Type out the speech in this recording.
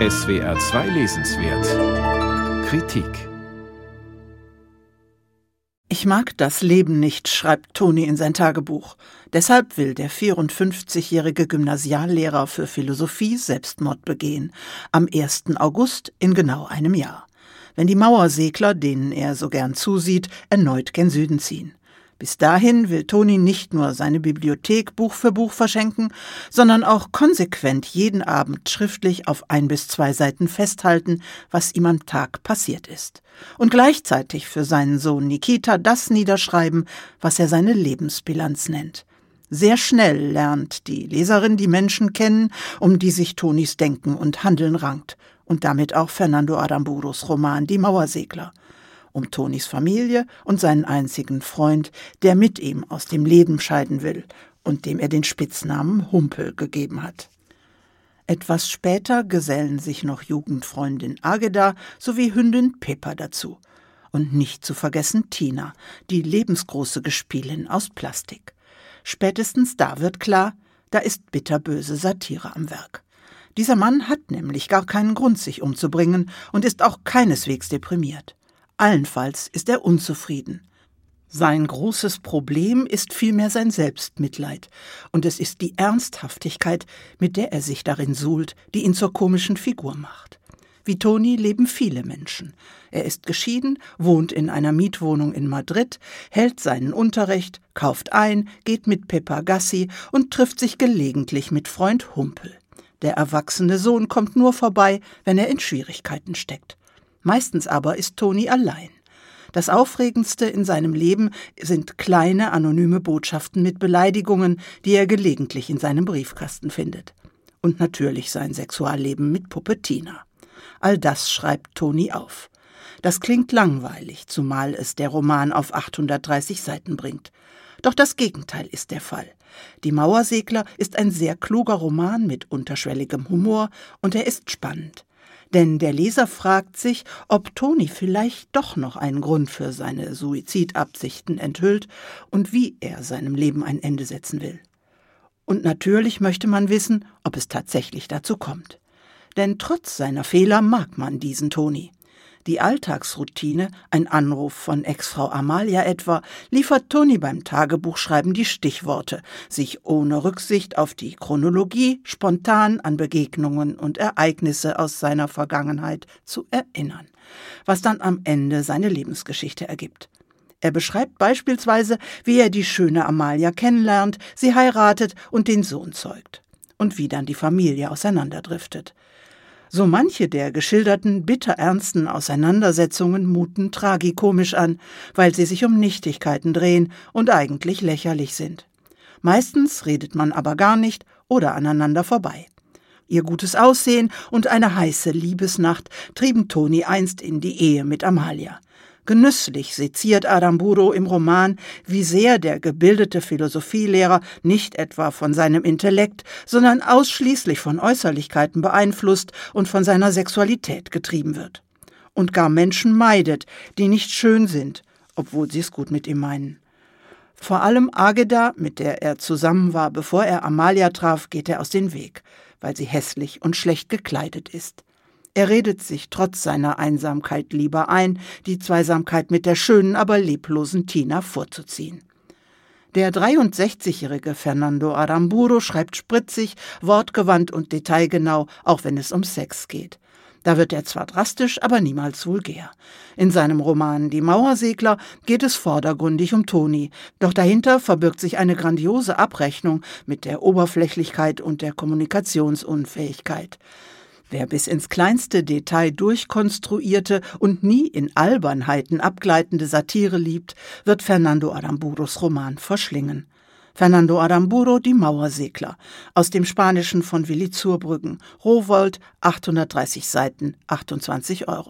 SWR 2 Lesenswert Kritik Ich mag das Leben nicht, schreibt Toni in sein Tagebuch. Deshalb will der 54-jährige Gymnasiallehrer für Philosophie Selbstmord begehen. Am 1. August in genau einem Jahr. Wenn die Mauersegler, denen er so gern zusieht, erneut gen Süden ziehen. Bis dahin will Toni nicht nur seine Bibliothek Buch für Buch verschenken, sondern auch konsequent jeden Abend schriftlich auf ein bis zwei Seiten festhalten, was ihm am Tag passiert ist. Und gleichzeitig für seinen Sohn Nikita das niederschreiben, was er seine Lebensbilanz nennt. Sehr schnell lernt die Leserin die Menschen kennen, um die sich Tonis Denken und Handeln rankt. Und damit auch Fernando Aramburos Roman Die Mauersegler um Tonis Familie und seinen einzigen Freund, der mit ihm aus dem Leben scheiden will und dem er den Spitznamen Humpel gegeben hat. Etwas später gesellen sich noch Jugendfreundin Ageda sowie Hündin Pepper dazu. Und nicht zu vergessen Tina, die lebensgroße Gespielin aus Plastik. Spätestens da wird klar, da ist bitterböse Satire am Werk. Dieser Mann hat nämlich gar keinen Grund, sich umzubringen und ist auch keineswegs deprimiert. Allenfalls ist er unzufrieden. Sein großes Problem ist vielmehr sein Selbstmitleid, und es ist die Ernsthaftigkeit, mit der er sich darin suhlt, die ihn zur komischen Figur macht. Wie Toni leben viele Menschen. Er ist geschieden, wohnt in einer Mietwohnung in Madrid, hält seinen Unterricht, kauft ein, geht mit Peppa Gassi und trifft sich gelegentlich mit Freund Humpel. Der erwachsene Sohn kommt nur vorbei, wenn er in Schwierigkeiten steckt. Meistens aber ist Toni allein. Das Aufregendste in seinem Leben sind kleine anonyme Botschaften mit Beleidigungen, die er gelegentlich in seinem Briefkasten findet. Und natürlich sein Sexualleben mit Puppe Tina. All das schreibt Toni auf. Das klingt langweilig, zumal es der Roman auf 830 Seiten bringt. Doch das Gegenteil ist der Fall. Die Mauersegler ist ein sehr kluger Roman mit unterschwelligem Humor und er ist spannend. Denn der Leser fragt sich, ob Toni vielleicht doch noch einen Grund für seine Suizidabsichten enthüllt und wie er seinem Leben ein Ende setzen will. Und natürlich möchte man wissen, ob es tatsächlich dazu kommt. Denn trotz seiner Fehler mag man diesen Toni. Die Alltagsroutine, ein Anruf von Ex-Frau Amalia etwa, liefert Toni beim Tagebuchschreiben die Stichworte, sich ohne Rücksicht auf die Chronologie spontan an Begegnungen und Ereignisse aus seiner Vergangenheit zu erinnern, was dann am Ende seine Lebensgeschichte ergibt. Er beschreibt beispielsweise, wie er die schöne Amalia kennenlernt, sie heiratet und den Sohn zeugt. Und wie dann die Familie auseinanderdriftet. So manche der geschilderten bitterernsten Auseinandersetzungen muten tragikomisch an, weil sie sich um Nichtigkeiten drehen und eigentlich lächerlich sind. Meistens redet man aber gar nicht oder aneinander vorbei. Ihr gutes Aussehen und eine heiße Liebesnacht trieben Toni einst in die Ehe mit Amalia. Genüsslich seziert Aramburo im Roman, wie sehr der gebildete Philosophielehrer nicht etwa von seinem Intellekt, sondern ausschließlich von Äußerlichkeiten beeinflusst und von seiner Sexualität getrieben wird. Und gar Menschen meidet, die nicht schön sind, obwohl sie es gut mit ihm meinen. Vor allem Ageda, mit der er zusammen war, bevor er Amalia traf, geht er aus dem Weg, weil sie hässlich und schlecht gekleidet ist. Er redet sich trotz seiner Einsamkeit lieber ein, die Zweisamkeit mit der schönen, aber leblosen Tina vorzuziehen. Der 63-jährige Fernando Aramburo schreibt spritzig, wortgewandt und detailgenau, auch wenn es um Sex geht. Da wird er zwar drastisch, aber niemals vulgär. In seinem Roman Die Mauersegler geht es vordergründig um Toni, doch dahinter verbirgt sich eine grandiose Abrechnung mit der Oberflächlichkeit und der Kommunikationsunfähigkeit. Wer bis ins kleinste Detail durchkonstruierte und nie in Albernheiten abgleitende Satire liebt, wird Fernando Aramburos Roman verschlingen. Fernando Aramburo, Die Mauersegler, aus dem Spanischen von Willi Zurbrüggen, Rowold, 830 Seiten, 28 Euro.